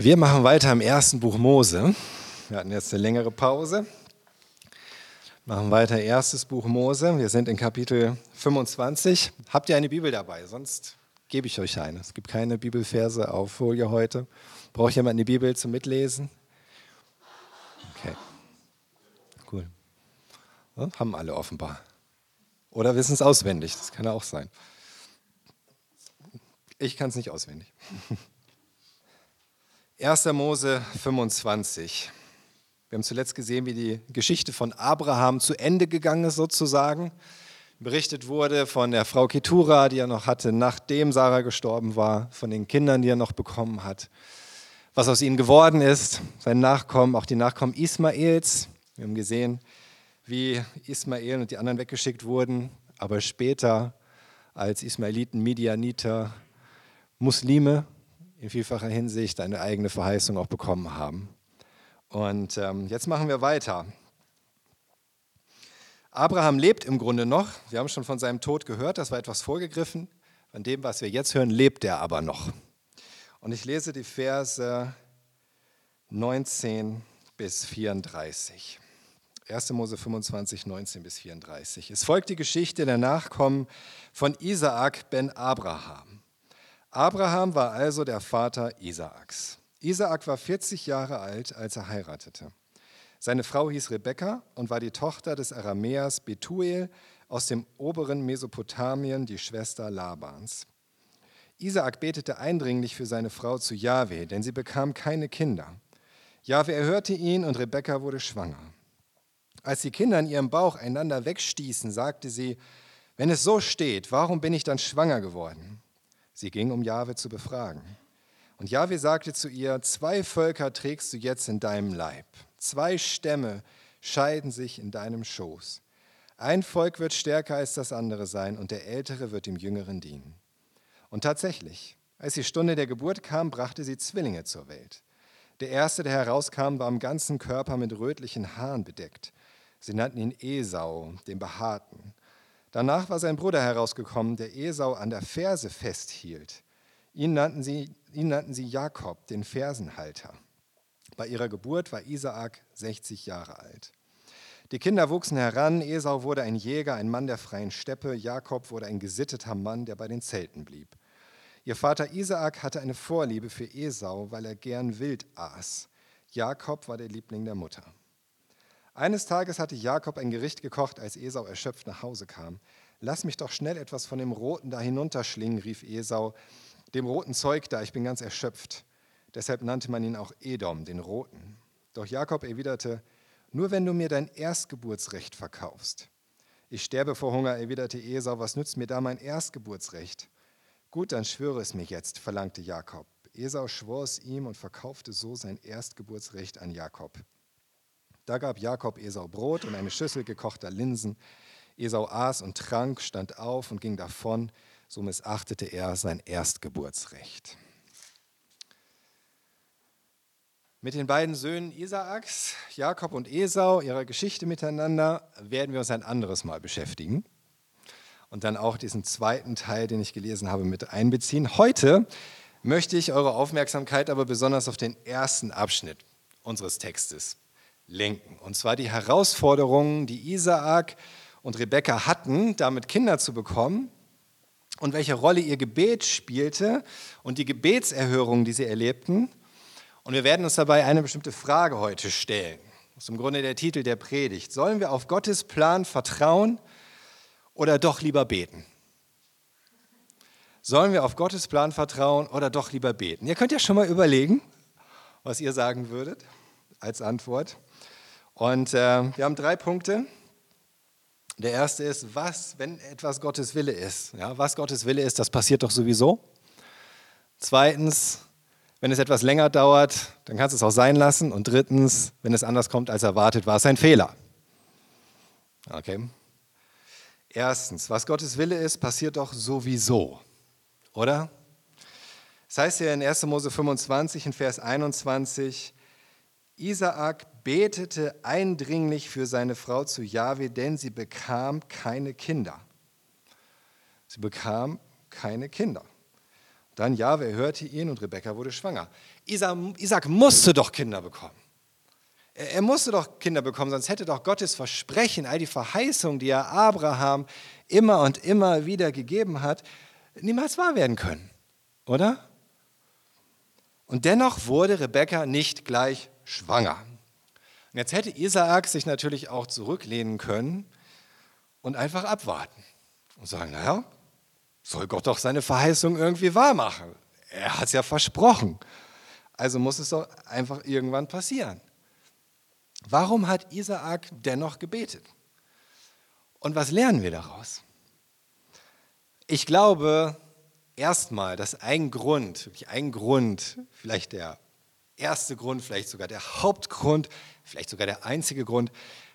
Wir machen weiter im ersten Buch Mose. Wir hatten jetzt eine längere Pause. Machen weiter erstes Buch Mose. Wir sind in Kapitel 25. Habt ihr eine Bibel dabei? Sonst gebe ich euch eine. Es gibt keine Bibelverse auf Folie heute. Braucht jemand eine Bibel zum Mitlesen? Okay. Cool. Ja, haben alle offenbar. Oder wissen es auswendig. Das kann auch sein. Ich kann es nicht auswendig. 1. Mose 25. Wir haben zuletzt gesehen, wie die Geschichte von Abraham zu Ende gegangen ist, sozusagen. Berichtet wurde von der Frau Ketura, die er noch hatte, nachdem Sarah gestorben war, von den Kindern, die er noch bekommen hat, was aus ihnen geworden ist, sein Nachkommen, auch die Nachkommen Ismaels. Wir haben gesehen, wie Ismael und die anderen weggeschickt wurden, aber später als Ismaeliten, Midianiter, Muslime in vielfacher Hinsicht eine eigene Verheißung auch bekommen haben. Und ähm, jetzt machen wir weiter. Abraham lebt im Grunde noch. Wir haben schon von seinem Tod gehört, das war etwas vorgegriffen. Von dem, was wir jetzt hören, lebt er aber noch. Und ich lese die Verse 19 bis 34. 1. Mose 25, 19 bis 34. Es folgt die Geschichte der Nachkommen von Isaak ben Abraham. Abraham war also der Vater Isaaks. Isaak war 40 Jahre alt, als er heiratete. Seine Frau hieß Rebekka und war die Tochter des Aramäers Betuel aus dem oberen Mesopotamien, die Schwester Labans. Isaak betete eindringlich für seine Frau zu Jahwe, denn sie bekam keine Kinder. Jahwe erhörte ihn und Rebekka wurde schwanger. Als die Kinder in ihrem Bauch einander wegstießen, sagte sie, wenn es so steht, warum bin ich dann schwanger geworden? Sie ging, um Jahwe zu befragen. Und Jahwe sagte zu ihr, zwei Völker trägst du jetzt in deinem Leib, zwei Stämme scheiden sich in deinem Schoß. Ein Volk wird stärker als das andere sein und der Ältere wird dem Jüngeren dienen. Und tatsächlich, als die Stunde der Geburt kam, brachte sie Zwillinge zur Welt. Der erste, der herauskam, war am ganzen Körper mit rötlichen Haaren bedeckt. Sie nannten ihn Esau, den Behaarten. Danach war sein Bruder herausgekommen, der Esau an der Ferse festhielt. Ihn nannten sie, ihn nannten sie Jakob, den Fersenhalter. Bei ihrer Geburt war Isaak 60 Jahre alt. Die Kinder wuchsen heran. Esau wurde ein Jäger, ein Mann der freien Steppe. Jakob wurde ein gesitteter Mann, der bei den Zelten blieb. Ihr Vater Isaak hatte eine Vorliebe für Esau, weil er gern wild aß. Jakob war der Liebling der Mutter. Eines Tages hatte Jakob ein Gericht gekocht, als Esau erschöpft nach Hause kam. Lass mich doch schnell etwas von dem Roten da hinunterschlingen, rief Esau. Dem roten Zeug da, ich bin ganz erschöpft. Deshalb nannte man ihn auch Edom, den Roten. Doch Jakob erwiderte, nur wenn du mir dein Erstgeburtsrecht verkaufst. Ich sterbe vor Hunger, erwiderte Esau, was nützt mir da mein Erstgeburtsrecht? Gut, dann schwöre es mir jetzt, verlangte Jakob. Esau schwor es ihm und verkaufte so sein Erstgeburtsrecht an Jakob. Da gab Jakob Esau Brot und eine Schüssel gekochter Linsen. Esau aß und trank, stand auf und ging davon. So missachtete er sein Erstgeburtsrecht. Mit den beiden Söhnen Isaaks, Jakob und Esau, ihrer Geschichte miteinander, werden wir uns ein anderes Mal beschäftigen und dann auch diesen zweiten Teil, den ich gelesen habe, mit einbeziehen. Heute möchte ich eure Aufmerksamkeit aber besonders auf den ersten Abschnitt unseres Textes lenken. Und zwar die Herausforderungen, die Isaak und Rebekka hatten, damit Kinder zu bekommen und welche Rolle ihr Gebet spielte und die Gebetserhörungen, die sie erlebten. Und wir werden uns dabei eine bestimmte Frage heute stellen. Das ist im Grunde der Titel der Predigt. Sollen wir auf Gottes Plan vertrauen oder doch lieber beten? Sollen wir auf Gottes Plan vertrauen oder doch lieber beten? Ihr könnt ja schon mal überlegen, was ihr sagen würdet als Antwort. Und äh, wir haben drei Punkte. Der erste ist, was, wenn etwas Gottes Wille ist. Ja, was Gottes Wille ist, das passiert doch sowieso. Zweitens, wenn es etwas länger dauert, dann kannst du es auch sein lassen. Und drittens, wenn es anders kommt als erwartet, war es ein Fehler. Okay. Erstens, was Gottes Wille ist, passiert doch sowieso. Oder? Das heißt hier in 1. Mose 25 in Vers 21, Isaak betete eindringlich für seine Frau zu Jahwe, denn sie bekam keine Kinder. Sie bekam keine Kinder. Dann Jahwe hörte ihn und Rebekka wurde schwanger. Isaac musste doch Kinder bekommen. Er musste doch Kinder bekommen, sonst hätte doch Gottes Versprechen, all die Verheißungen, die er Abraham immer und immer wieder gegeben hat, niemals wahr werden können, oder? Und dennoch wurde Rebekka nicht gleich schwanger. Und jetzt hätte Isaak sich natürlich auch zurücklehnen können und einfach abwarten und sagen, naja, soll Gott doch seine Verheißung irgendwie wahr machen. Er hat es ja versprochen. Also muss es doch einfach irgendwann passieren. Warum hat Isaak dennoch gebetet? Und was lernen wir daraus? Ich glaube erstmal, dass ein Grund, wirklich ein Grund, vielleicht der erste Grund, vielleicht sogar der Hauptgrund, vielleicht sogar der einzige Grund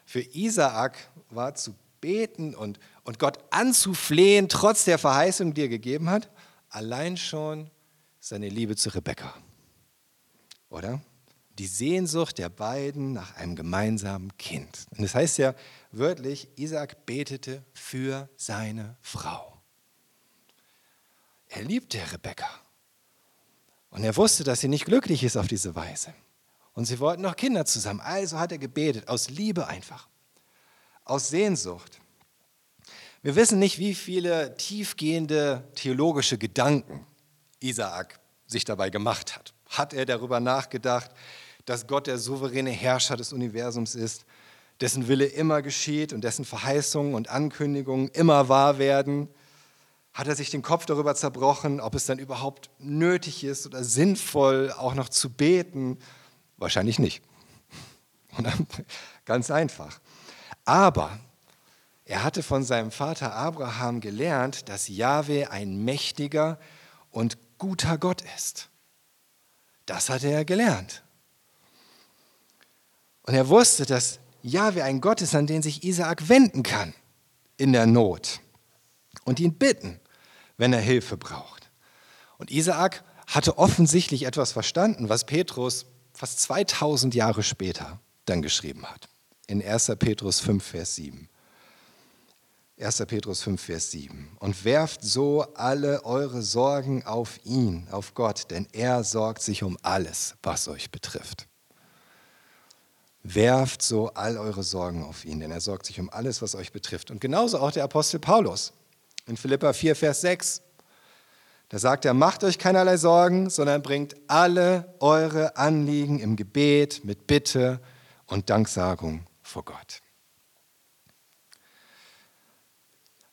für Isaak war zu beten und, und Gott anzuflehen, trotz der Verheißung, die er gegeben hat, allein schon seine Liebe zu Rebekka. Oder? die Sehnsucht der beiden nach einem gemeinsamen Kind. Und das heißt ja wörtlich, Isaac betete für seine Frau. Er liebte Rebekka. Und er wusste, dass sie nicht glücklich ist auf diese Weise. Und sie wollten noch Kinder zusammen. Also hat er gebetet, aus Liebe einfach, aus Sehnsucht. Wir wissen nicht, wie viele tiefgehende theologische Gedanken Isaak sich dabei gemacht hat. Hat er darüber nachgedacht, dass Gott der souveräne Herrscher des Universums ist, dessen Wille immer geschieht und dessen Verheißungen und Ankündigungen immer wahr werden? Hat er sich den Kopf darüber zerbrochen, ob es dann überhaupt nötig ist oder sinnvoll, auch noch zu beten? Wahrscheinlich nicht. Ganz einfach. Aber er hatte von seinem Vater Abraham gelernt, dass Jahwe ein mächtiger und guter Gott ist. Das hatte er gelernt. Und er wusste, dass Jahwe ein Gott ist, an den sich Isaak wenden kann in der Not und ihn bitten, wenn er Hilfe braucht. Und Isaak hatte offensichtlich etwas verstanden, was Petrus fast 2000 Jahre später dann geschrieben hat. In 1. Petrus 5, Vers 7. 1. Petrus 5, Vers 7. Und werft so alle eure Sorgen auf ihn, auf Gott, denn er sorgt sich um alles, was euch betrifft. Werft so all eure Sorgen auf ihn, denn er sorgt sich um alles, was euch betrifft. Und genauso auch der Apostel Paulus in Philippa 4, Vers 6. Da sagt er, macht euch keinerlei Sorgen, sondern bringt alle eure Anliegen im Gebet mit Bitte und Danksagung vor Gott.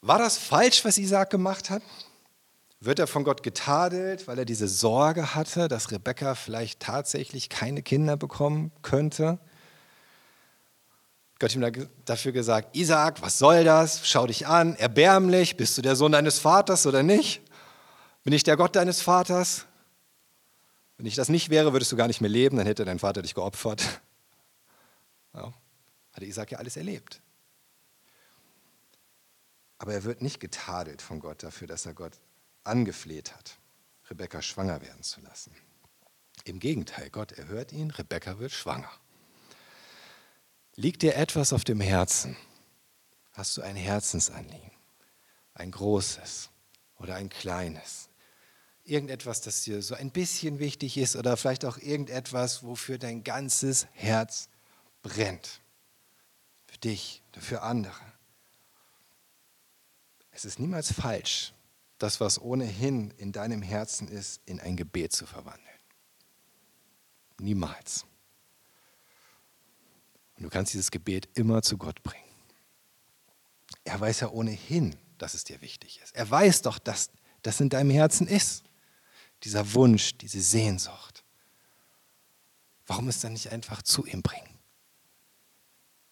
War das falsch, was Isaac gemacht hat? Wird er von Gott getadelt, weil er diese Sorge hatte, dass Rebekka vielleicht tatsächlich keine Kinder bekommen könnte? Gott hat ihm dafür gesagt, Isaac, was soll das? Schau dich an, erbärmlich, bist du der Sohn deines Vaters oder nicht? Bin ich der Gott deines Vaters? Wenn ich das nicht wäre, würdest du gar nicht mehr leben, dann hätte dein Vater dich geopfert. Ja, hatte Isaac ja alles erlebt. Aber er wird nicht getadelt von Gott dafür, dass er Gott angefleht hat, Rebekka schwanger werden zu lassen. Im Gegenteil, Gott erhört ihn, Rebekka wird schwanger. Liegt dir etwas auf dem Herzen? Hast du ein Herzensanliegen? Ein großes oder ein kleines? Irgendetwas, das dir so ein bisschen wichtig ist oder vielleicht auch irgendetwas, wofür dein ganzes Herz brennt. Für dich oder für andere. Es ist niemals falsch, das, was ohnehin in deinem Herzen ist, in ein Gebet zu verwandeln. Niemals. Und du kannst dieses Gebet immer zu Gott bringen. Er weiß ja ohnehin, dass es dir wichtig ist. Er weiß doch, dass das in deinem Herzen ist. Dieser Wunsch, diese Sehnsucht. Warum es dann nicht einfach zu ihm bringen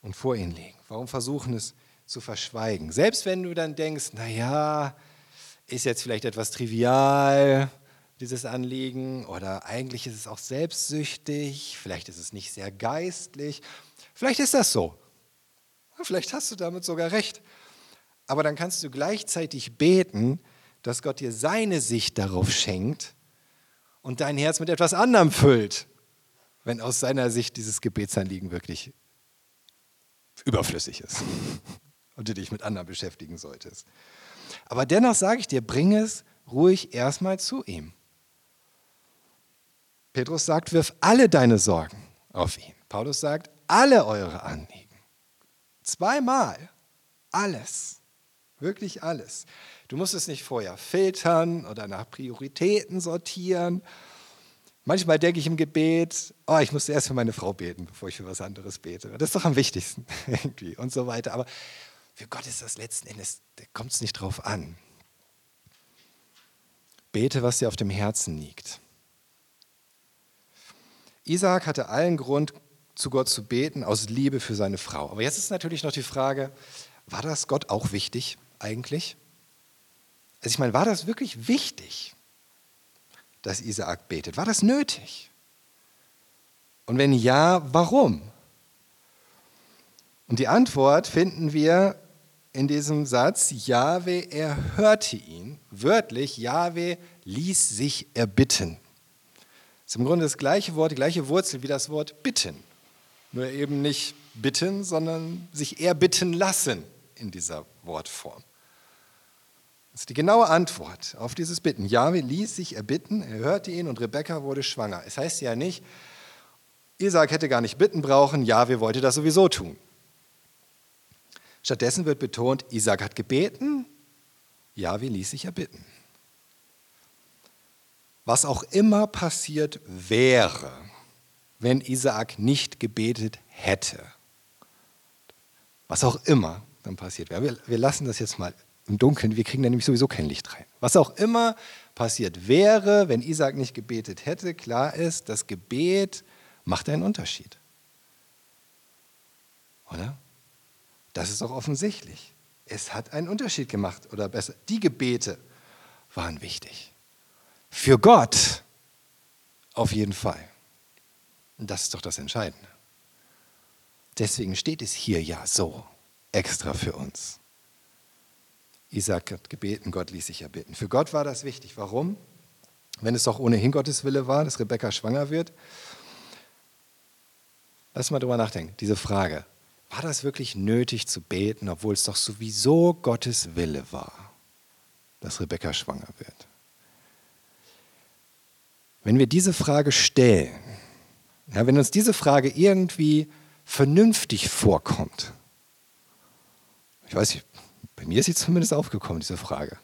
und vor ihn legen? Warum versuchen es zu verschweigen? Selbst wenn du dann denkst, naja, ist jetzt vielleicht etwas trivial, dieses Anliegen, oder eigentlich ist es auch selbstsüchtig, vielleicht ist es nicht sehr geistlich. Vielleicht ist das so. Vielleicht hast du damit sogar recht. Aber dann kannst du gleichzeitig beten, dass Gott dir seine Sicht darauf schenkt und dein Herz mit etwas anderem füllt, wenn aus seiner Sicht dieses Gebetsanliegen wirklich überflüssig ist und du dich mit anderen beschäftigen solltest. Aber dennoch sage ich dir, bring es ruhig erstmal zu ihm. Petrus sagt, wirf alle deine Sorgen auf ihn. Paulus sagt, alle eure Anliegen. Zweimal. Alles. Wirklich alles. Du musst es nicht vorher filtern oder nach Prioritäten sortieren. Manchmal denke ich im Gebet, oh, ich muss erst für meine Frau beten, bevor ich für was anderes bete. Das ist doch am wichtigsten irgendwie und so weiter. Aber für Gott ist das letzten Endes, da kommt es nicht drauf an. Bete, was dir auf dem Herzen liegt. Isaac hatte allen Grund, zu Gott zu beten, aus Liebe für seine Frau. Aber jetzt ist natürlich noch die Frage, war das Gott auch wichtig eigentlich? Also ich meine, war das wirklich wichtig, dass Isaak betet? War das nötig? Und wenn ja, warum? Und die Antwort finden wir in diesem Satz, Jahwe erhörte ihn. Wörtlich, Jahwe ließ sich erbitten. Das ist im Grunde das gleiche Wort, die gleiche Wurzel wie das Wort bitten. Nur eben nicht bitten, sondern sich erbitten lassen in dieser Wortform. Das ist die genaue Antwort auf dieses Bitten. Jahwe ließ sich erbitten, er hörte ihn und Rebekka wurde schwanger. Es heißt ja nicht, Isaac hätte gar nicht bitten brauchen, Jahwe wollte das sowieso tun. Stattdessen wird betont, Isaac hat gebeten, Jahwe ließ sich erbitten. Was auch immer passiert wäre, wenn Isaak nicht gebetet hätte. Was auch immer dann passiert wäre. Wir, wir lassen das jetzt mal im Dunkeln, wir kriegen da nämlich sowieso kein Licht rein. Was auch immer passiert wäre, wenn Isaak nicht gebetet hätte, klar ist, das Gebet macht einen Unterschied. Oder? Das ist doch offensichtlich. Es hat einen Unterschied gemacht, oder besser, die Gebete waren wichtig. Für Gott auf jeden Fall. Das ist doch das Entscheidende. Deswegen steht es hier ja so extra für uns. Isaac hat gebeten, Gott ließ sich erbitten. Für Gott war das wichtig. Warum? Wenn es doch ohnehin Gottes Wille war, dass Rebekka schwanger wird. Lass mal drüber nachdenken. Diese Frage, war das wirklich nötig zu beten, obwohl es doch sowieso Gottes Wille war, dass Rebekka schwanger wird? Wenn wir diese Frage stellen, ja, wenn uns diese Frage irgendwie vernünftig vorkommt, ich weiß nicht, bei mir ist sie zumindest aufgekommen, diese Frage.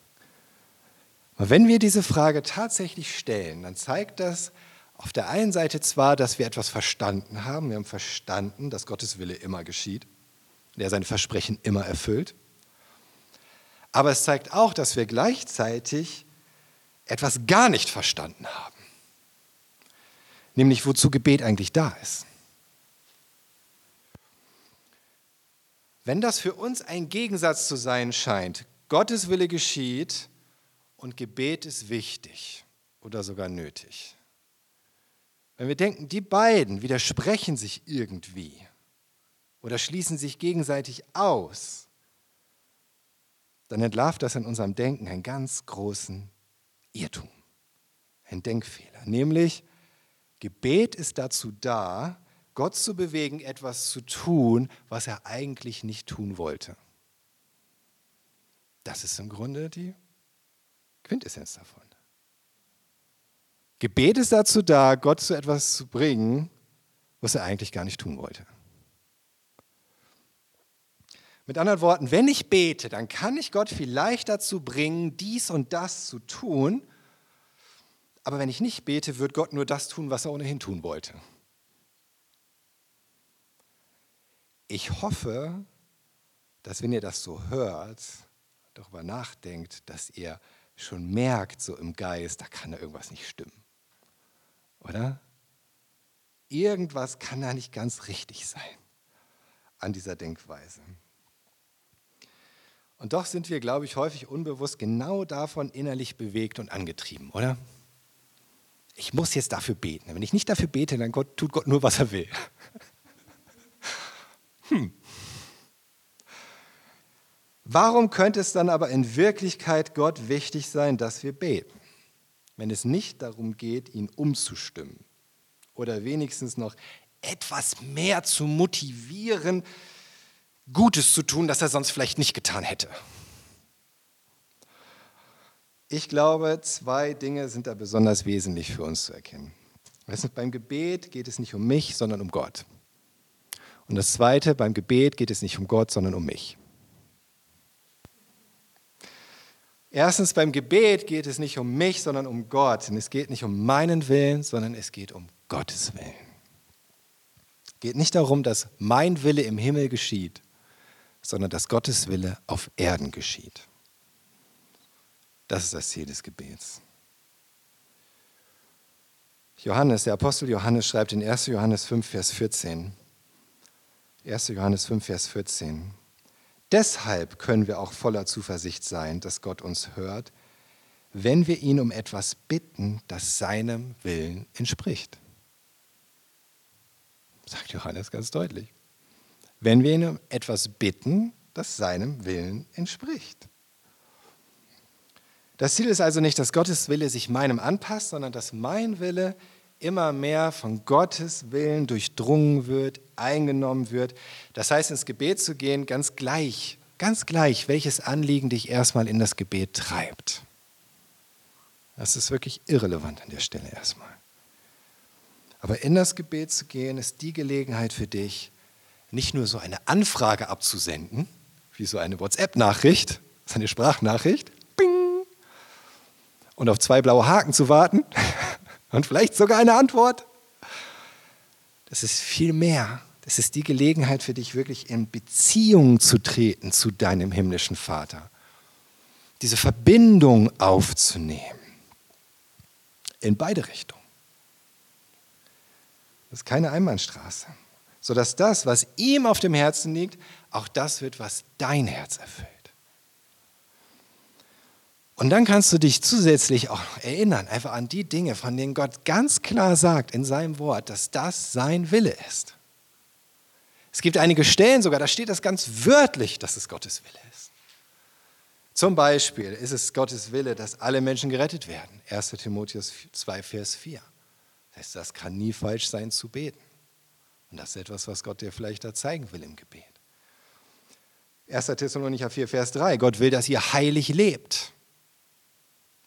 Aber wenn wir diese Frage tatsächlich stellen, dann zeigt das auf der einen Seite zwar, dass wir etwas verstanden haben, wir haben verstanden, dass Gottes Wille immer geschieht, der seine Versprechen immer erfüllt, aber es zeigt auch, dass wir gleichzeitig etwas gar nicht verstanden haben nämlich wozu Gebet eigentlich da ist. Wenn das für uns ein Gegensatz zu sein scheint, Gottes Wille geschieht und Gebet ist wichtig oder sogar nötig. Wenn wir denken, die beiden widersprechen sich irgendwie oder schließen sich gegenseitig aus, dann entlarvt das in unserem Denken einen ganz großen Irrtum, einen Denkfehler, nämlich Gebet ist dazu da, Gott zu bewegen, etwas zu tun, was er eigentlich nicht tun wollte. Das ist im Grunde die Quintessenz davon. Gebet ist dazu da, Gott zu etwas zu bringen, was er eigentlich gar nicht tun wollte. Mit anderen Worten, wenn ich bete, dann kann ich Gott vielleicht dazu bringen, dies und das zu tun, aber wenn ich nicht bete, wird Gott nur das tun, was er ohnehin tun wollte. Ich hoffe, dass wenn ihr das so hört, darüber nachdenkt, dass ihr schon merkt, so im Geist, da kann da irgendwas nicht stimmen. Oder? Irgendwas kann da nicht ganz richtig sein an dieser Denkweise. Und doch sind wir, glaube ich, häufig unbewusst genau davon innerlich bewegt und angetrieben, oder? Ich muss jetzt dafür beten. Wenn ich nicht dafür bete, dann Gott, tut Gott nur, was er will. Hm. Warum könnte es dann aber in Wirklichkeit Gott wichtig sein, dass wir beten, wenn es nicht darum geht, ihn umzustimmen oder wenigstens noch etwas mehr zu motivieren, Gutes zu tun, das er sonst vielleicht nicht getan hätte? Ich glaube, zwei Dinge sind da besonders wesentlich für uns zu erkennen. Du, beim Gebet geht es nicht um mich, sondern um Gott. Und das Zweite, beim Gebet geht es nicht um Gott, sondern um mich. Erstens, beim Gebet geht es nicht um mich, sondern um Gott. Und es geht nicht um meinen Willen, sondern es geht um Gottes Willen. Es geht nicht darum, dass mein Wille im Himmel geschieht, sondern dass Gottes Wille auf Erden geschieht. Das ist das Ziel des Gebets. Johannes, der Apostel Johannes schreibt in 1. Johannes 5, Vers 14. 1. Johannes 5, Vers 14. Deshalb können wir auch voller Zuversicht sein, dass Gott uns hört, wenn wir ihn um etwas bitten, das seinem Willen entspricht. Sagt Johannes ganz deutlich. Wenn wir ihn um etwas bitten, das seinem Willen entspricht. Das Ziel ist also nicht, dass Gottes Wille sich meinem anpasst, sondern dass mein Wille immer mehr von Gottes Willen durchdrungen wird, eingenommen wird. Das heißt, ins Gebet zu gehen, ganz gleich, ganz gleich, welches Anliegen dich erstmal in das Gebet treibt. Das ist wirklich irrelevant an der Stelle erstmal. Aber in das Gebet zu gehen, ist die Gelegenheit für dich, nicht nur so eine Anfrage abzusenden, wie so eine WhatsApp-Nachricht, so eine Sprachnachricht, und auf zwei blaue Haken zu warten, und vielleicht sogar eine Antwort. Das ist viel mehr. Das ist die Gelegenheit für dich, wirklich in Beziehung zu treten zu deinem himmlischen Vater. Diese Verbindung aufzunehmen. In beide Richtungen. Das ist keine Einbahnstraße. Sodass das, was ihm auf dem Herzen liegt, auch das wird, was dein Herz erfüllt. Und dann kannst du dich zusätzlich auch erinnern, einfach an die Dinge, von denen Gott ganz klar sagt in seinem Wort, dass das sein Wille ist. Es gibt einige Stellen sogar, da steht das ganz wörtlich, dass es Gottes Wille ist. Zum Beispiel ist es Gottes Wille, dass alle Menschen gerettet werden. 1 Timotheus 2, Vers 4. Das heißt, das kann nie falsch sein zu beten. Und das ist etwas, was Gott dir vielleicht da zeigen will im Gebet. 1. Thessalonicher 4, Vers 3. Gott will, dass ihr heilig lebt.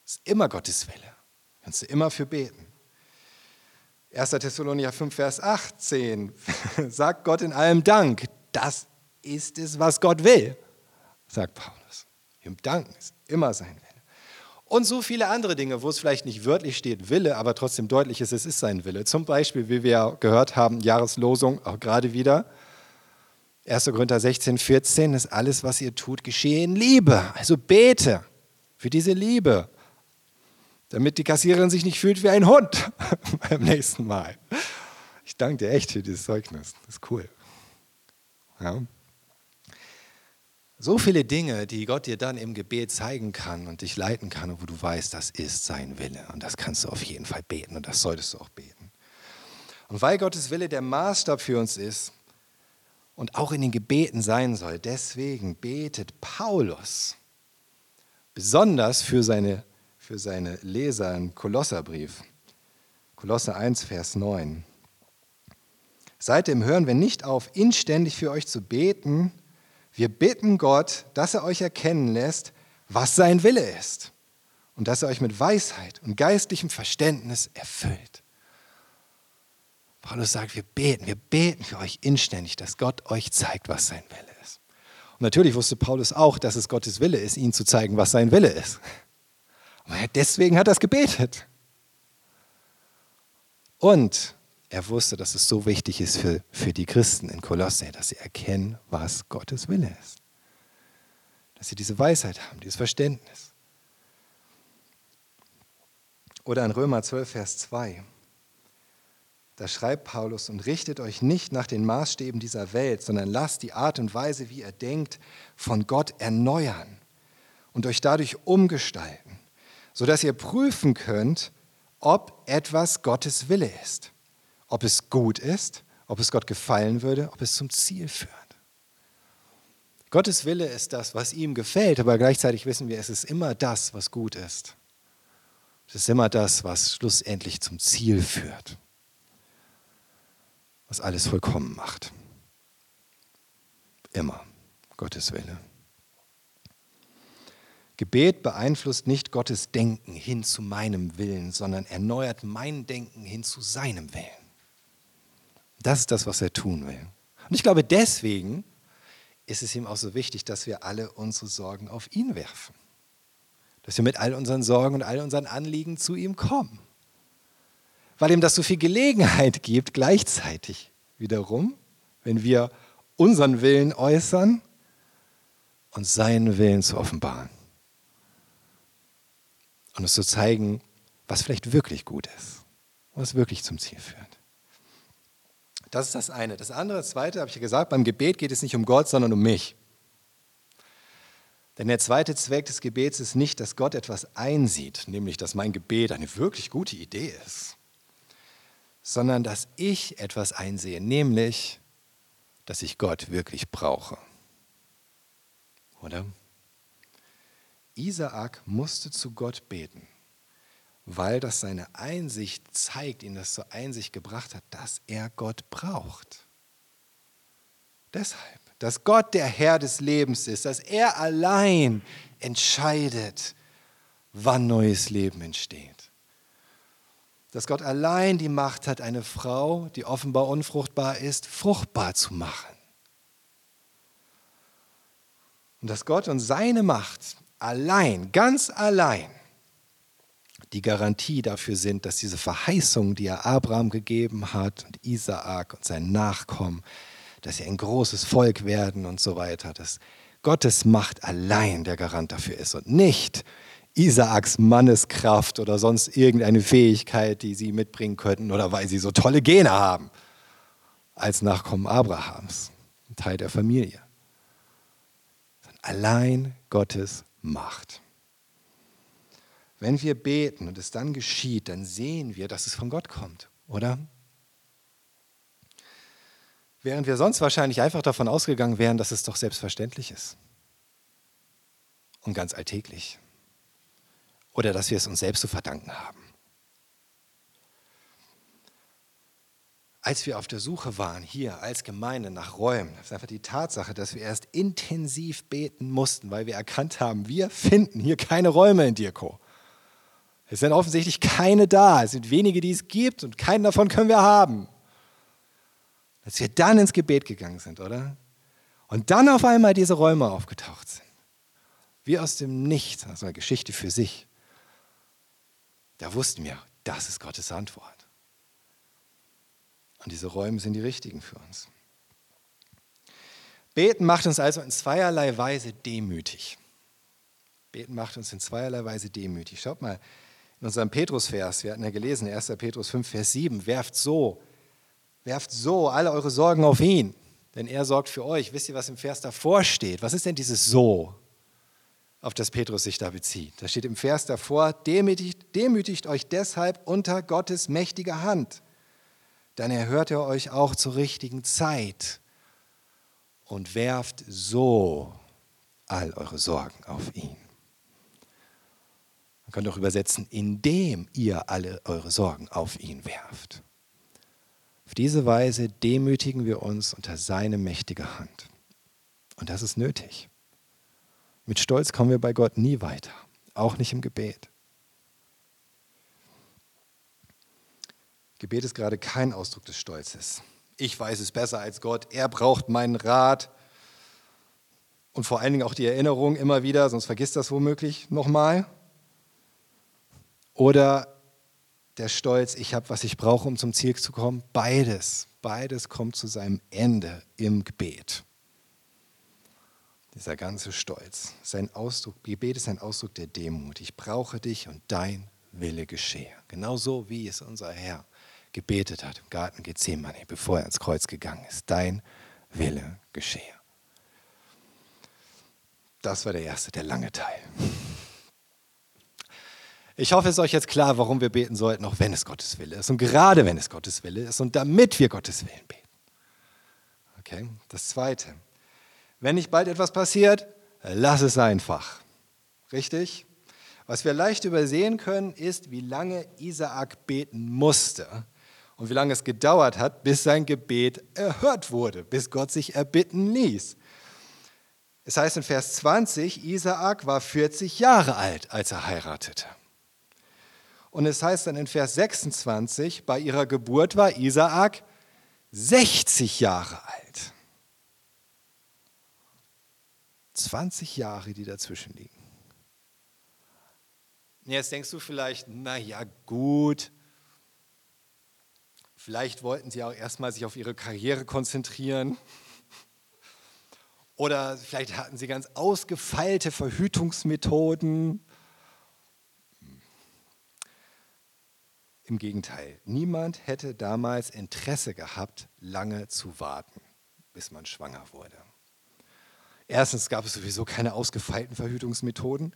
Ist immer Gottes Wille. Kannst du immer für beten. 1. Thessalonicher 5, Vers 18 sagt Gott in allem Dank. Das ist es, was Gott will, sagt Paulus. Im Danken ist immer sein Wille. Und so viele andere Dinge, wo es vielleicht nicht wörtlich steht Wille, aber trotzdem deutlich ist, es ist sein Wille. Zum Beispiel, wie wir gehört haben, Jahreslosung, auch gerade wieder. 1. Korinther 16, 14 ist alles, was ihr tut, geschehe in Liebe. Also bete für diese Liebe damit die Kassiererin sich nicht fühlt wie ein Hund beim nächsten Mal. Ich danke dir echt für dieses Zeugnis. Das ist cool. Ja. So viele Dinge, die Gott dir dann im Gebet zeigen kann und dich leiten kann, wo du weißt, das ist sein Wille. Und das kannst du auf jeden Fall beten und das solltest du auch beten. Und weil Gottes Wille der Maßstab für uns ist und auch in den Gebeten sein soll, deswegen betet Paulus besonders für seine für seine Leser im Kolosserbrief. Kolosser 1, Vers 9. Seitdem hören wir nicht auf, inständig für euch zu beten. Wir bitten Gott, dass er euch erkennen lässt, was sein Wille ist und dass er euch mit Weisheit und geistlichem Verständnis erfüllt. Paulus sagt, wir beten, wir beten für euch inständig, dass Gott euch zeigt, was sein Wille ist. Und natürlich wusste Paulus auch, dass es Gottes Wille ist, ihm zu zeigen, was sein Wille ist. Deswegen hat er es gebetet. Und er wusste, dass es so wichtig ist für, für die Christen in Kolosse, dass sie erkennen, was Gottes Wille ist. Dass sie diese Weisheit haben, dieses Verständnis. Oder in Römer 12, Vers 2. Da schreibt Paulus, und richtet euch nicht nach den Maßstäben dieser Welt, sondern lasst die Art und Weise, wie ihr denkt, von Gott erneuern und euch dadurch umgestalten sodass ihr prüfen könnt, ob etwas Gottes Wille ist, ob es gut ist, ob es Gott gefallen würde, ob es zum Ziel führt. Gottes Wille ist das, was ihm gefällt, aber gleichzeitig wissen wir, es ist immer das, was gut ist. Es ist immer das, was schlussendlich zum Ziel führt, was alles vollkommen macht. Immer Gottes Wille. Gebet beeinflusst nicht Gottes Denken hin zu meinem Willen, sondern erneuert mein Denken hin zu seinem Willen. Das ist das, was er tun will. Und ich glaube, deswegen ist es ihm auch so wichtig, dass wir alle unsere Sorgen auf ihn werfen. Dass wir mit all unseren Sorgen und all unseren Anliegen zu ihm kommen. Weil ihm das so viel Gelegenheit gibt, gleichzeitig wiederum, wenn wir unseren Willen äußern, und seinen Willen zu offenbaren und uns zu zeigen, was vielleicht wirklich gut ist, was wirklich zum Ziel führt. Das ist das eine. Das andere, das zweite, habe ich ja gesagt, beim Gebet geht es nicht um Gott, sondern um mich. Denn der zweite Zweck des Gebets ist nicht, dass Gott etwas einsieht, nämlich dass mein Gebet eine wirklich gute Idee ist, sondern dass ich etwas einsehe, nämlich, dass ich Gott wirklich brauche. Oder? Isaak musste zu Gott beten, weil das seine Einsicht zeigt, ihn das zur Einsicht gebracht hat, dass er Gott braucht. Deshalb, dass Gott der Herr des Lebens ist, dass er allein entscheidet, wann neues Leben entsteht. Dass Gott allein die Macht hat, eine Frau, die offenbar unfruchtbar ist, fruchtbar zu machen. Und dass Gott und seine Macht allein, ganz allein die Garantie dafür sind, dass diese Verheißungen, die er Abraham gegeben hat und Isaak und seinen Nachkommen, dass sie ein großes Volk werden und so weiter, dass Gottes Macht allein der Garant dafür ist und nicht Isaaks Manneskraft oder sonst irgendeine Fähigkeit, die sie mitbringen könnten oder weil sie so tolle Gene haben als Nachkommen Abrahams, Teil der Familie. Allein Gottes Macht. Wenn wir beten und es dann geschieht, dann sehen wir, dass es von Gott kommt, oder? Während wir sonst wahrscheinlich einfach davon ausgegangen wären, dass es doch selbstverständlich ist und ganz alltäglich. Oder dass wir es uns selbst zu verdanken haben. Als wir auf der Suche waren, hier als Gemeinde nach Räumen, ist einfach die Tatsache, dass wir erst intensiv beten mussten, weil wir erkannt haben, wir finden hier keine Räume in Dirko. Es sind offensichtlich keine da. Es sind wenige, die es gibt und keinen davon können wir haben. Dass wir dann ins Gebet gegangen sind, oder? Und dann auf einmal diese Räume aufgetaucht sind. Wie aus dem Nichts, also eine Geschichte für sich. Da wussten wir, das ist Gottes Antwort. Und diese Räume sind die richtigen für uns. Beten macht uns also in zweierlei Weise demütig. Beten macht uns in zweierlei Weise demütig. Schaut mal in unserem Petrusvers, wir hatten ja gelesen, 1. Petrus 5, Vers 7, werft so, werft so alle eure Sorgen auf ihn, denn er sorgt für euch. Wisst ihr, was im Vers davor steht? Was ist denn dieses so, auf das Petrus sich da bezieht? Da steht im Vers davor, demütigt, demütigt euch deshalb unter Gottes mächtiger Hand dann erhört er euch auch zur richtigen Zeit und werft so all eure Sorgen auf ihn. Man kann auch übersetzen, indem ihr alle eure Sorgen auf ihn werft. Auf diese Weise demütigen wir uns unter seine mächtige Hand. Und das ist nötig. Mit Stolz kommen wir bei Gott nie weiter, auch nicht im Gebet. Gebet ist gerade kein Ausdruck des Stolzes. Ich weiß es besser als Gott, er braucht meinen Rat und vor allen Dingen auch die Erinnerung immer wieder, sonst vergisst das womöglich nochmal. Oder der Stolz, ich habe, was ich brauche, um zum Ziel zu kommen. Beides, beides kommt zu seinem Ende im Gebet. Dieser ganze Stolz, sein Ausdruck, Gebet ist ein Ausdruck der Demut. Ich brauche dich und dein Wille geschehe. Genauso wie es unser Herr gebetet hat im Garten Gethsemane, bevor er ans Kreuz gegangen ist. Dein Wille geschehe. Das war der erste, der lange Teil. Ich hoffe, es ist euch jetzt klar, warum wir beten sollten, auch wenn es Gottes Wille ist. Und gerade wenn es Gottes Wille ist und damit wir Gottes Willen beten. Okay, das Zweite. Wenn nicht bald etwas passiert, lass es einfach. Richtig? Was wir leicht übersehen können, ist, wie lange Isaak beten musste, und wie lange es gedauert hat, bis sein Gebet erhört wurde, bis Gott sich erbitten ließ. Es heißt in Vers 20, Isaak war 40 Jahre alt, als er heiratete. Und es heißt dann in Vers 26, bei ihrer Geburt war Isaak 60 Jahre alt. 20 Jahre, die dazwischen liegen. Jetzt denkst du vielleicht, na ja, gut. Vielleicht wollten sie auch erstmal sich auf ihre Karriere konzentrieren. Oder vielleicht hatten sie ganz ausgefeilte Verhütungsmethoden. Im Gegenteil, niemand hätte damals Interesse gehabt, lange zu warten, bis man schwanger wurde. Erstens gab es sowieso keine ausgefeilten Verhütungsmethoden.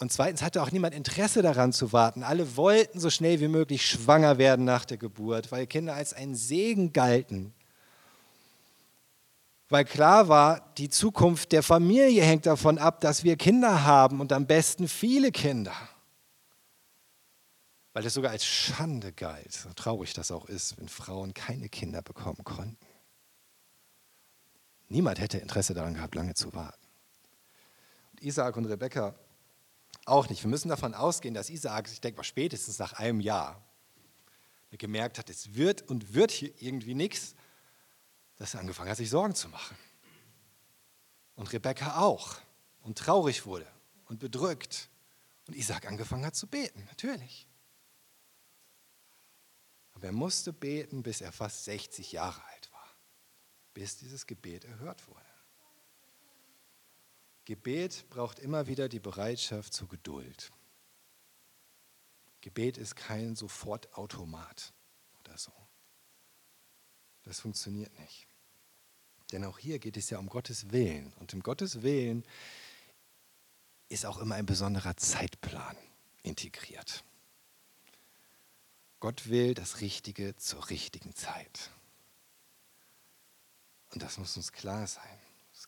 Und zweitens hatte auch niemand Interesse daran zu warten. Alle wollten so schnell wie möglich schwanger werden nach der Geburt, weil Kinder als ein Segen galten. Weil klar war, die Zukunft der Familie hängt davon ab, dass wir Kinder haben und am besten viele Kinder. Weil es sogar als Schande galt, so traurig das auch ist, wenn Frauen keine Kinder bekommen konnten. Niemand hätte Interesse daran gehabt, lange zu warten. Und Isaac und Rebekka auch nicht. Wir müssen davon ausgehen, dass Isaac, ich denke mal spätestens nach einem Jahr, gemerkt hat, es wird und wird hier irgendwie nichts, dass er angefangen hat, sich Sorgen zu machen. Und Rebekka auch. Und traurig wurde und bedrückt. Und Isaac angefangen hat zu beten, natürlich. Aber er musste beten, bis er fast 60 Jahre alt war, bis dieses Gebet erhört wurde. Gebet braucht immer wieder die Bereitschaft zur Geduld. Gebet ist kein Sofortautomat oder so. Das funktioniert nicht. Denn auch hier geht es ja um Gottes Willen. Und im Gottes Willen ist auch immer ein besonderer Zeitplan integriert. Gott will das Richtige zur richtigen Zeit. Und das muss uns klar sein.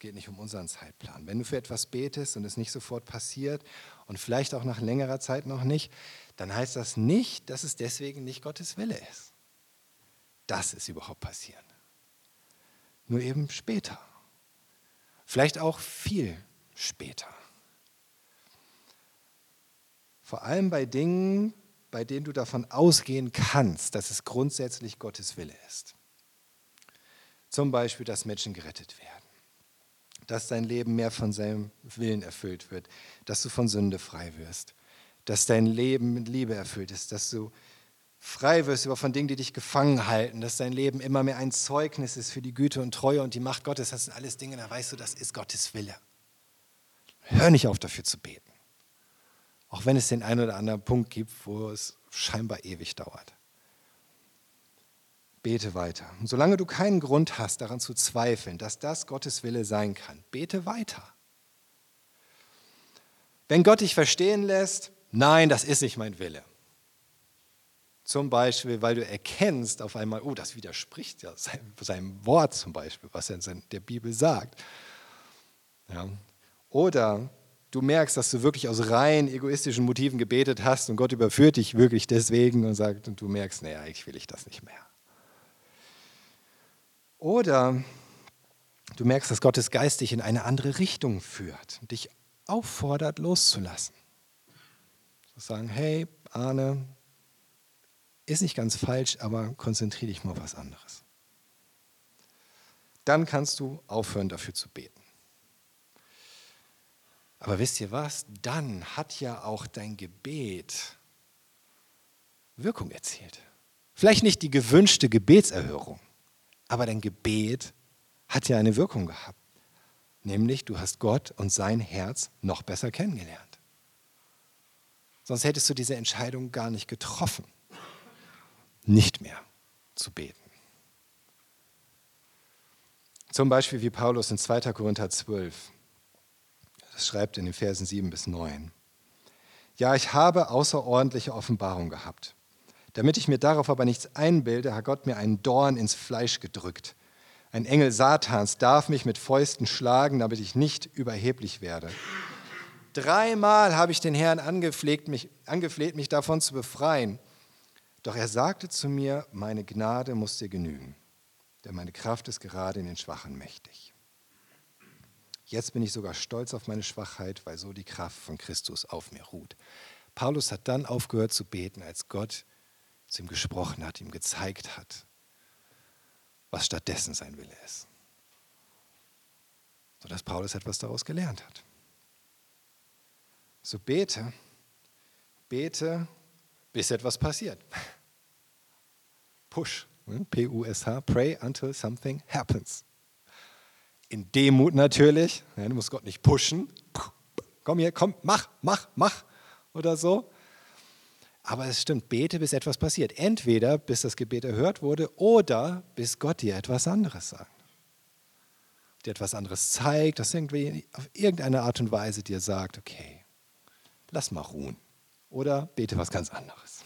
Geht nicht um unseren Zeitplan. Wenn du für etwas betest und es nicht sofort passiert und vielleicht auch nach längerer Zeit noch nicht, dann heißt das nicht, dass es deswegen nicht Gottes Wille ist. Dass es überhaupt passiert. Nur eben später. Vielleicht auch viel später. Vor allem bei Dingen, bei denen du davon ausgehen kannst, dass es grundsätzlich Gottes Wille ist. Zum Beispiel, dass Menschen gerettet werden dass dein Leben mehr von seinem Willen erfüllt wird, dass du von Sünde frei wirst, dass dein Leben mit Liebe erfüllt ist, dass du frei wirst über von Dingen, die dich gefangen halten, dass dein Leben immer mehr ein Zeugnis ist für die Güte und Treue und die Macht Gottes. Das sind alles Dinge, da weißt du, das ist Gottes Wille. Hör nicht auf dafür zu beten. Auch wenn es den einen oder anderen Punkt gibt, wo es scheinbar ewig dauert. Bete weiter. Und solange du keinen Grund hast, daran zu zweifeln, dass das Gottes Wille sein kann, bete weiter. Wenn Gott dich verstehen lässt, nein, das ist nicht mein Wille. Zum Beispiel, weil du erkennst auf einmal, oh, das widerspricht ja seinem, seinem Wort zum Beispiel, was er in der Bibel sagt. Ja. Oder du merkst, dass du wirklich aus rein egoistischen Motiven gebetet hast und Gott überführt dich wirklich deswegen und sagt, und du merkst, naja, ich will ich das nicht mehr. Oder du merkst, dass Gottes Geist dich in eine andere Richtung führt und dich auffordert, loszulassen. Zu sagen, hey, Arne, ist nicht ganz falsch, aber konzentriere dich mal auf was anderes. Dann kannst du aufhören, dafür zu beten. Aber wisst ihr was? Dann hat ja auch dein Gebet Wirkung erzielt. Vielleicht nicht die gewünschte Gebetserhörung, aber dein Gebet hat ja eine Wirkung gehabt. Nämlich, du hast Gott und sein Herz noch besser kennengelernt. Sonst hättest du diese Entscheidung gar nicht getroffen, nicht mehr zu beten. Zum Beispiel wie Paulus in 2. Korinther 12. Das schreibt in den Versen 7 bis 9. Ja, ich habe außerordentliche Offenbarung gehabt. Damit ich mir darauf aber nichts einbilde, hat Gott mir einen Dorn ins Fleisch gedrückt. Ein Engel Satans darf mich mit Fäusten schlagen, damit ich nicht überheblich werde. Dreimal habe ich den Herrn angefleht mich, angefleht, mich davon zu befreien. Doch er sagte zu mir, meine Gnade muss dir genügen, denn meine Kraft ist gerade in den Schwachen mächtig. Jetzt bin ich sogar stolz auf meine Schwachheit, weil so die Kraft von Christus auf mir ruht. Paulus hat dann aufgehört zu beten, als Gott zu ihm gesprochen hat, ihm gezeigt hat, was stattdessen sein Wille ist. Sodass Paulus etwas daraus gelernt hat. So bete, bete, bis etwas passiert. Push, ne? P-U-S-H, pray until something happens. In Demut natürlich, du musst Gott nicht pushen. Komm hier, komm, mach, mach, mach oder so. Aber es stimmt, bete, bis etwas passiert. Entweder bis das Gebet erhört wurde oder bis Gott dir etwas anderes sagt. Dir etwas anderes zeigt, das irgendwie auf irgendeine Art und Weise dir sagt, okay, lass mal ruhen. Oder bete was ganz anderes.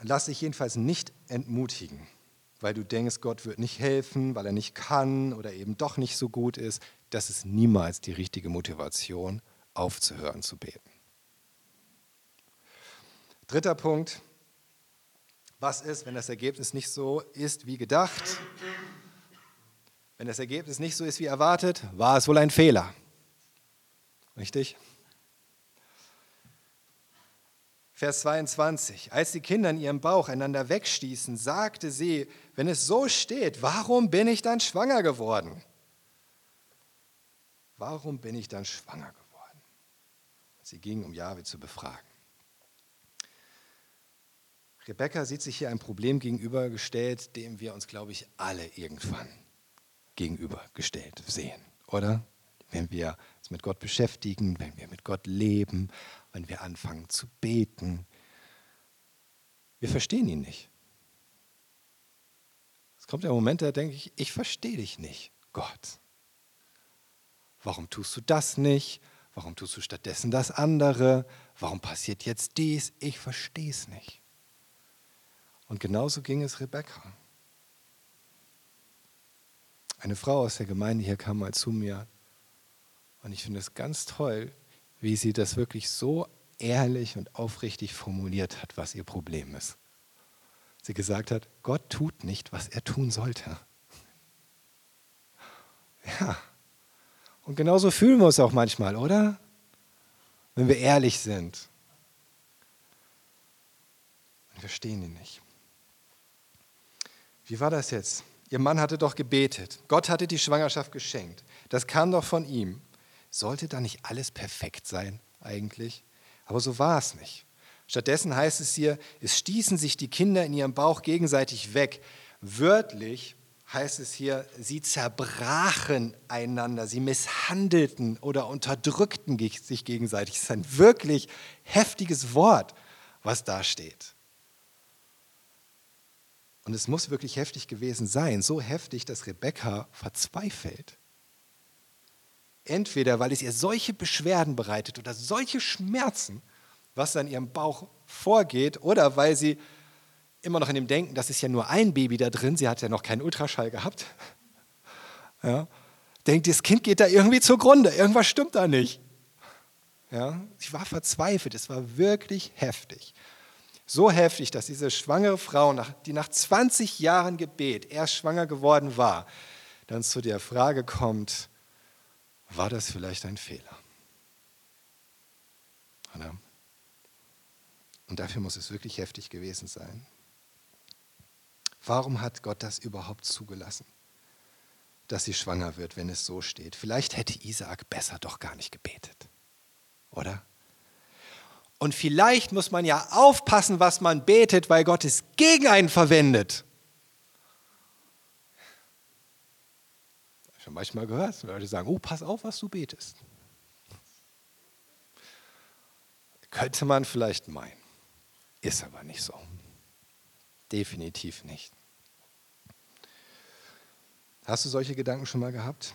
Lass dich jedenfalls nicht entmutigen, weil du denkst, Gott wird nicht helfen, weil er nicht kann oder eben doch nicht so gut ist. Das ist niemals die richtige Motivation aufzuhören zu beten. Dritter Punkt. Was ist, wenn das Ergebnis nicht so ist wie gedacht? Wenn das Ergebnis nicht so ist wie erwartet, war es wohl ein Fehler. Richtig? Vers 22. Als die Kinder in ihrem Bauch einander wegstießen, sagte sie, wenn es so steht, warum bin ich dann schwanger geworden? Warum bin ich dann schwanger geworden? Sie ging, um Jahwe zu befragen. Rebecca sieht sich hier ein Problem gegenübergestellt, dem wir uns, glaube ich, alle irgendwann gegenübergestellt sehen, oder? Wenn wir uns mit Gott beschäftigen, wenn wir mit Gott leben, wenn wir anfangen zu beten. Wir verstehen ihn nicht. Es kommt der Moment, da denke ich, ich verstehe dich nicht, Gott. Warum tust du das nicht? Warum tust du stattdessen das andere? Warum passiert jetzt dies? Ich verstehe es nicht. Und genauso ging es Rebecca. Eine Frau aus der Gemeinde hier kam mal zu mir und ich finde es ganz toll, wie sie das wirklich so ehrlich und aufrichtig formuliert hat, was ihr Problem ist. Sie gesagt hat, Gott tut nicht, was er tun sollte. Ja, und genauso fühlen wir uns auch manchmal, oder? Wenn wir ehrlich sind. Wir verstehen ihn nicht. Wie war das jetzt? Ihr Mann hatte doch gebetet. Gott hatte die Schwangerschaft geschenkt. Das kam doch von ihm. Sollte da nicht alles perfekt sein eigentlich? Aber so war es nicht. Stattdessen heißt es hier, es stießen sich die Kinder in ihrem Bauch gegenseitig weg. Wörtlich heißt es hier, sie zerbrachen einander, sie misshandelten oder unterdrückten sich gegenseitig. Das ist ein wirklich heftiges Wort, was da steht. Und es muss wirklich heftig gewesen sein, so heftig, dass Rebekka verzweifelt. Entweder weil es ihr solche Beschwerden bereitet oder solche Schmerzen, was an ihrem Bauch vorgeht, oder weil sie immer noch in dem Denken, das ist ja nur ein Baby da drin, sie hat ja noch keinen Ultraschall gehabt. Ja, denkt, das Kind geht da irgendwie zugrunde, irgendwas stimmt da nicht. Ja, sie war verzweifelt, es war wirklich heftig. So heftig, dass diese schwangere Frau, die nach 20 Jahren Gebet erst schwanger geworden war, dann zu der Frage kommt, war das vielleicht ein Fehler? Und dafür muss es wirklich heftig gewesen sein. Warum hat Gott das überhaupt zugelassen, dass sie schwanger wird, wenn es so steht? Vielleicht hätte Isaak besser doch gar nicht gebetet, oder? Und vielleicht muss man ja aufpassen, was man betet, weil Gott es gegen einen verwendet. Ich habe schon manchmal gehört, Leute sagen, oh, pass auf, was du betest. Könnte man vielleicht meinen, ist aber nicht so. Definitiv nicht. Hast du solche Gedanken schon mal gehabt?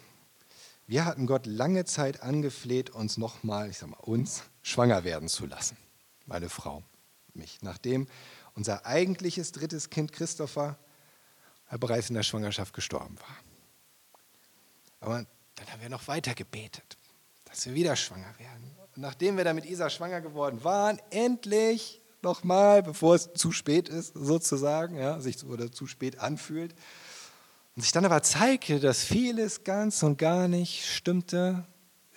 Wir hatten Gott lange Zeit angefleht, uns nochmal, ich sag mal, uns schwanger werden zu lassen. Meine Frau, mich. Nachdem unser eigentliches drittes Kind Christopher bereits in der Schwangerschaft gestorben war. Aber dann haben wir noch weiter gebetet, dass wir wieder schwanger werden. Und nachdem wir dann mit Isa schwanger geworden waren, endlich nochmal, bevor es zu spät ist, sozusagen, ja, sich oder zu spät anfühlt, Und sich dann aber zeigte, dass vieles ganz und gar nicht stimmte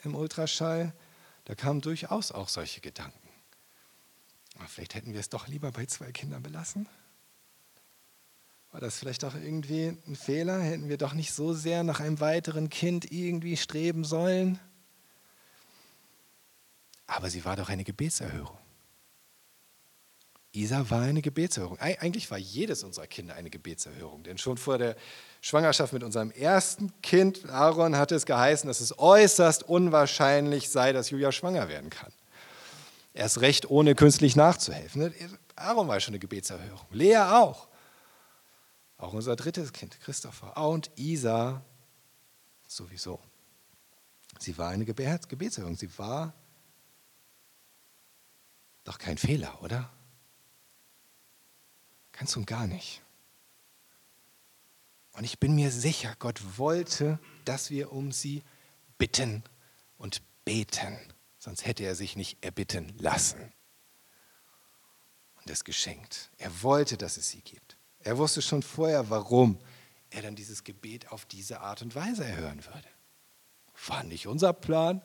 im Ultraschall, da kamen durchaus auch solche Gedanken. Aber vielleicht hätten wir es doch lieber bei zwei Kindern belassen. War das vielleicht auch irgendwie ein Fehler? Hätten wir doch nicht so sehr nach einem weiteren Kind irgendwie streben sollen? Aber sie war doch eine Gebetserhörung. Isa war eine Gebetserhörung. Eigentlich war jedes unserer Kinder eine Gebetserhörung. Denn schon vor der Schwangerschaft mit unserem ersten Kind, Aaron, hatte es geheißen, dass es äußerst unwahrscheinlich sei, dass Julia schwanger werden kann. Erst recht ohne künstlich nachzuhelfen. Aaron war schon eine Gebetserhörung. Lea auch. Auch unser drittes Kind, Christopher. Und Isa sowieso. Sie war eine Gebetserhörung. Sie war doch kein Fehler, oder? Ganz und gar nicht. Und ich bin mir sicher, Gott wollte, dass wir um sie bitten und beten. Sonst hätte er sich nicht erbitten lassen. Und es geschenkt. Er wollte, dass es sie gibt. Er wusste schon vorher, warum er dann dieses Gebet auf diese Art und Weise erhören würde. War nicht unser Plan,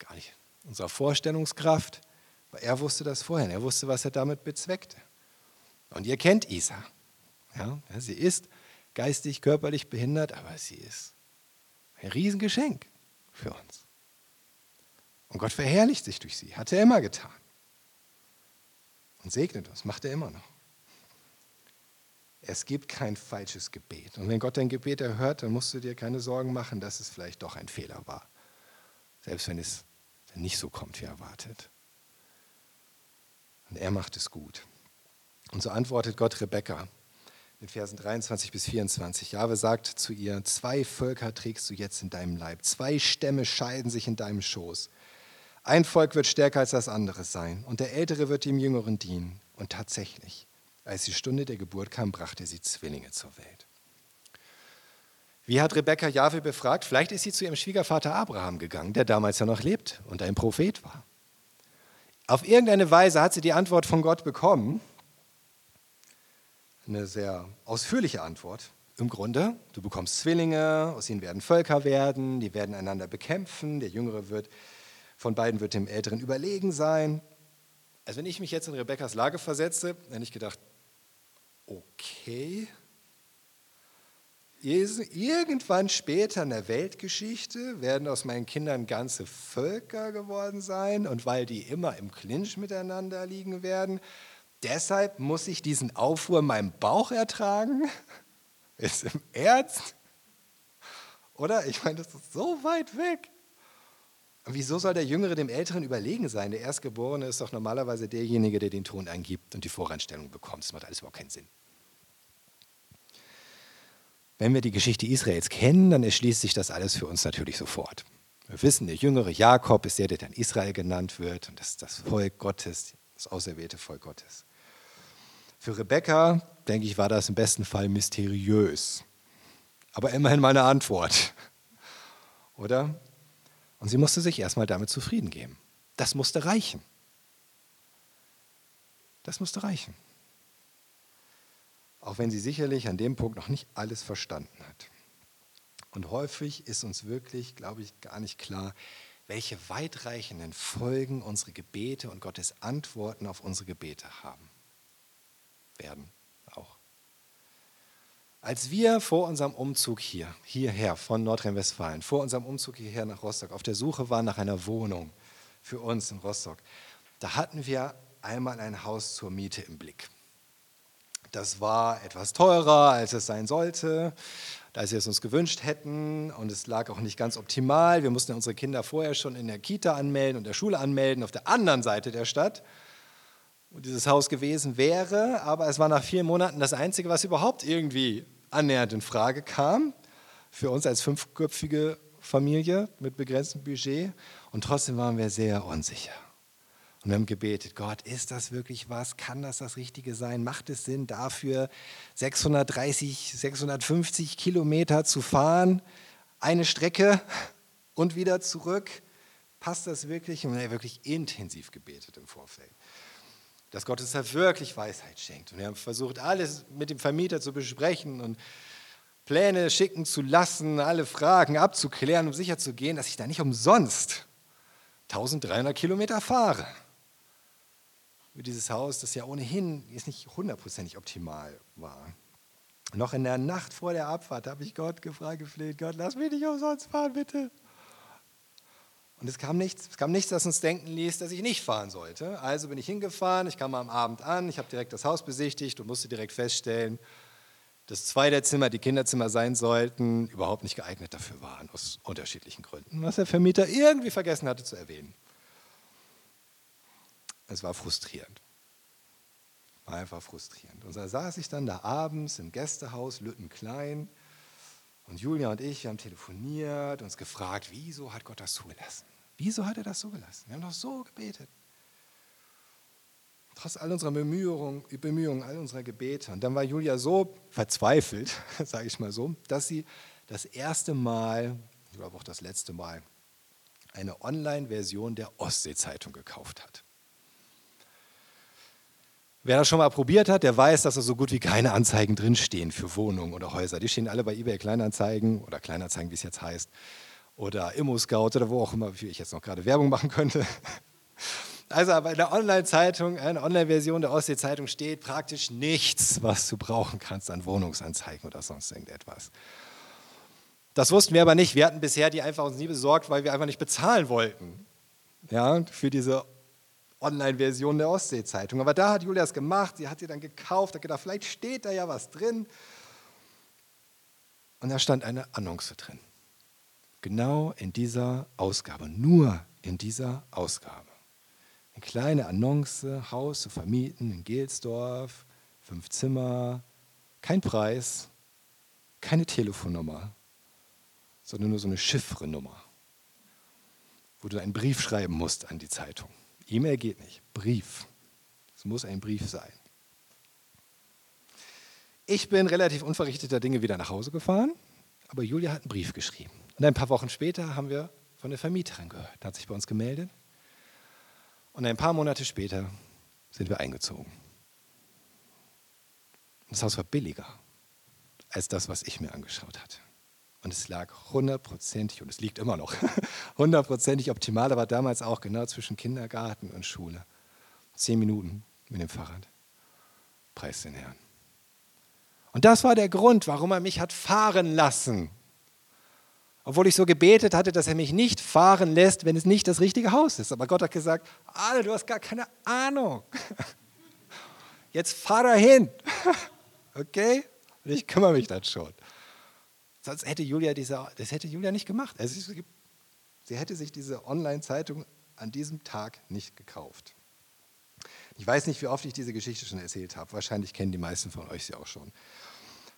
gar nicht unserer Vorstellungskraft, aber er wusste das vorher. Er wusste, was er damit bezweckte. Und ihr kennt Isa. Ja, sie ist geistig, körperlich behindert, aber sie ist ein Riesengeschenk für uns. Und Gott verherrlicht sich durch sie, hat er immer getan. Und segnet uns, macht er immer noch. Es gibt kein falsches Gebet. Und wenn Gott dein Gebet erhört, dann musst du dir keine Sorgen machen, dass es vielleicht doch ein Fehler war. Selbst wenn es nicht so kommt, wie erwartet. Und er macht es gut. Und so antwortet Gott Rebekka in Versen 23 bis 24. Jahwe sagt zu ihr, zwei Völker trägst du jetzt in deinem Leib, zwei Stämme scheiden sich in deinem Schoß. Ein Volk wird stärker als das andere sein und der Ältere wird dem Jüngeren dienen. Und tatsächlich, als die Stunde der Geburt kam, brachte sie Zwillinge zur Welt. Wie hat Rebekka Jahwe befragt? Vielleicht ist sie zu ihrem Schwiegervater Abraham gegangen, der damals ja noch lebt und ein Prophet war. Auf irgendeine Weise hat sie die Antwort von Gott bekommen eine sehr ausführliche Antwort. Im Grunde, du bekommst Zwillinge, aus ihnen werden Völker werden, die werden einander bekämpfen, der Jüngere wird, von beiden wird dem Älteren überlegen sein. Also wenn ich mich jetzt in Rebekkas Lage versetze, hätte ich gedacht, okay, irgendwann später in der Weltgeschichte werden aus meinen Kindern ganze Völker geworden sein und weil die immer im Clinch miteinander liegen werden, Deshalb muss ich diesen Aufruhr in meinem Bauch ertragen. Ist im Ernst? Oder? Ich meine, das ist so weit weg. Und wieso soll der Jüngere dem Älteren überlegen sein? Der Erstgeborene ist doch normalerweise derjenige, der den Ton eingibt und die Voreinstellung bekommt. Das macht alles überhaupt keinen Sinn. Wenn wir die Geschichte Israels kennen, dann erschließt sich das alles für uns natürlich sofort. Wir wissen, der jüngere Jakob ist der, der dann Israel genannt wird und das ist das Volk Gottes, das auserwählte Volk Gottes. Für Rebecca, denke ich, war das im besten Fall mysteriös. Aber immerhin meine Antwort. Oder? Und sie musste sich erstmal damit zufrieden geben. Das musste reichen. Das musste reichen. Auch wenn sie sicherlich an dem Punkt noch nicht alles verstanden hat. Und häufig ist uns wirklich, glaube ich, gar nicht klar, welche weitreichenden Folgen unsere Gebete und Gottes Antworten auf unsere Gebete haben werden auch. Als wir vor unserem Umzug hier, hierher von Nordrhein-Westfalen, vor unserem Umzug hierher nach Rostock auf der Suche waren nach einer Wohnung für uns in Rostock, da hatten wir einmal ein Haus zur Miete im Blick. Das war etwas teurer, als es sein sollte, als wir es uns gewünscht hätten. Und es lag auch nicht ganz optimal. Wir mussten unsere Kinder vorher schon in der Kita anmelden und der Schule anmelden, auf der anderen Seite der Stadt wo dieses Haus gewesen wäre, aber es war nach vier Monaten das Einzige, was überhaupt irgendwie annähernd in Frage kam für uns als fünfköpfige Familie mit begrenztem Budget. Und trotzdem waren wir sehr unsicher. Und wir haben gebetet, Gott, ist das wirklich was? Kann das das Richtige sein? Macht es Sinn, dafür 630, 650 Kilometer zu fahren? Eine Strecke und wieder zurück? Passt das wirklich? Und wir haben wirklich intensiv gebetet im Vorfeld dass Gott uns da wirklich Weisheit schenkt. Und wir haben versucht, alles mit dem Vermieter zu besprechen und Pläne schicken zu lassen, alle Fragen abzuklären, um sicherzugehen, dass ich da nicht umsonst 1300 Kilometer fahre. Für dieses Haus, das ja ohnehin jetzt nicht hundertprozentig optimal war. Noch in der Nacht vor der Abfahrt habe ich Gott gefragt, gefleht, Gott, lass mich nicht umsonst fahren, bitte. Und es kam nichts, es kam nichts, das uns denken ließ, dass ich nicht fahren sollte. Also bin ich hingefahren, ich kam am Abend an, ich habe direkt das Haus besichtigt und musste direkt feststellen, dass zwei der Zimmer, die Kinderzimmer sein sollten, überhaupt nicht geeignet dafür waren, aus unterschiedlichen Gründen, was der Vermieter irgendwie vergessen hatte zu erwähnen. Es war frustrierend. War einfach frustrierend. Und da saß ich dann da abends im Gästehaus, Lüttenklein, und Julia und ich haben telefoniert, uns gefragt, wieso hat Gott das zugelassen? Wieso hat er das zugelassen? Wir haben doch so gebetet. Trotz all unserer Bemühungen, Bemühungen, all unserer Gebete. Und dann war Julia so verzweifelt, sage ich mal so, dass sie das erste Mal, ich glaube auch das letzte Mal, eine Online-Version der Ostsee-Zeitung gekauft hat. Wer das schon mal probiert hat, der weiß, dass da so gut wie keine Anzeigen drinstehen für Wohnungen oder Häuser. Die stehen alle bei eBay Kleinanzeigen oder Kleinanzeigen, wie es jetzt heißt, oder Immo-Scout oder wo auch immer, wie ich jetzt noch gerade Werbung machen könnte. Also bei der Online-Zeitung, eine Online-Version der Ostsee-Zeitung steht praktisch nichts, was du brauchen kannst an Wohnungsanzeigen oder sonst irgendetwas. Das wussten wir aber nicht. Wir hatten bisher die einfach uns nie besorgt, weil wir einfach nicht bezahlen wollten. Ja, für diese Online-Version der Ostsee-Zeitung. Aber da hat Julia es gemacht, sie hat sie dann gekauft, hat gedacht, vielleicht steht da ja was drin. Und da stand eine Annonce drin. Genau in dieser Ausgabe, nur in dieser Ausgabe. Eine kleine Annonce, Haus zu vermieten in Gelsdorf, fünf Zimmer, kein Preis, keine Telefonnummer, sondern nur so eine Chiffrenummer, wo du einen Brief schreiben musst an die Zeitung. E-Mail geht nicht. Brief. Es muss ein Brief sein. Ich bin relativ unverrichteter Dinge wieder nach Hause gefahren, aber Julia hat einen Brief geschrieben. Und ein paar Wochen später haben wir von der Vermieterin gehört. Da hat sich bei uns gemeldet. Und ein paar Monate später sind wir eingezogen. Das Haus war billiger als das, was ich mir angeschaut hatte. Und es lag hundertprozentig, und es liegt immer noch, hundertprozentig optimal, aber damals auch genau zwischen Kindergarten und Schule. Zehn Minuten mit dem Fahrrad. Preis den Herrn. Und das war der Grund, warum er mich hat fahren lassen. Obwohl ich so gebetet hatte, dass er mich nicht fahren lässt, wenn es nicht das richtige Haus ist. Aber Gott hat gesagt, Alter, du hast gar keine Ahnung. Jetzt fahr da hin. Okay? Und ich kümmere mich dann schon. Sonst hätte Julia diese, das hätte Julia nicht gemacht. Also sie hätte sich diese Online-Zeitung an diesem Tag nicht gekauft. Ich weiß nicht, wie oft ich diese Geschichte schon erzählt habe. Wahrscheinlich kennen die meisten von euch sie auch schon.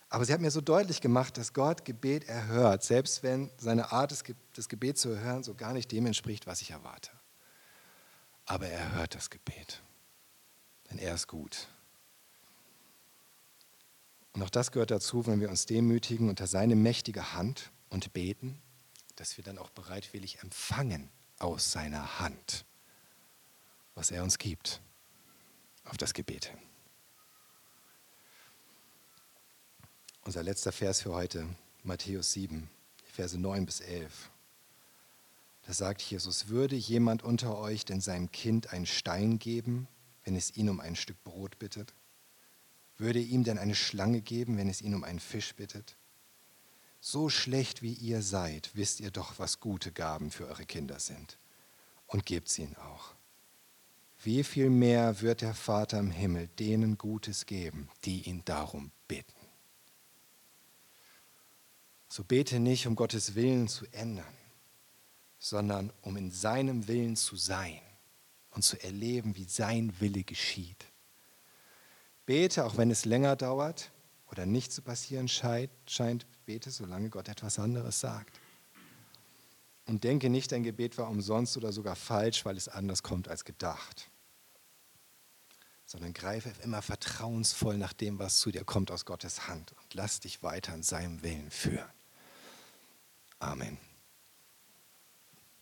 Aber sie hat mir so deutlich gemacht, dass Gott Gebet erhört, selbst wenn seine Art, das Gebet zu erhören, so gar nicht dem entspricht, was ich erwarte. Aber er hört das Gebet, denn er ist gut. Und auch das gehört dazu, wenn wir uns demütigen unter seine mächtige Hand und beten, dass wir dann auch bereitwillig empfangen aus seiner Hand, was er uns gibt, auf das Gebet. Unser letzter Vers für heute, Matthäus 7, Verse 9 bis 11. Da sagt Jesus, würde jemand unter euch denn seinem Kind einen Stein geben, wenn es ihn um ein Stück Brot bittet? Würde ihm denn eine Schlange geben, wenn es ihn um einen Fisch bittet? So schlecht wie ihr seid, wisst ihr doch, was gute Gaben für eure Kinder sind. Und gebt sie ihnen auch. Wie viel mehr wird der Vater im Himmel denen Gutes geben, die ihn darum bitten? So bete nicht, um Gottes Willen zu ändern, sondern um in seinem Willen zu sein und zu erleben, wie sein Wille geschieht. Bete, auch wenn es länger dauert oder nicht zu passieren scheint, bete, solange Gott etwas anderes sagt. Und denke nicht, dein Gebet war umsonst oder sogar falsch, weil es anders kommt als gedacht. Sondern greife immer vertrauensvoll nach dem, was zu dir kommt aus Gottes Hand und lass dich weiter in seinem Willen führen. Amen.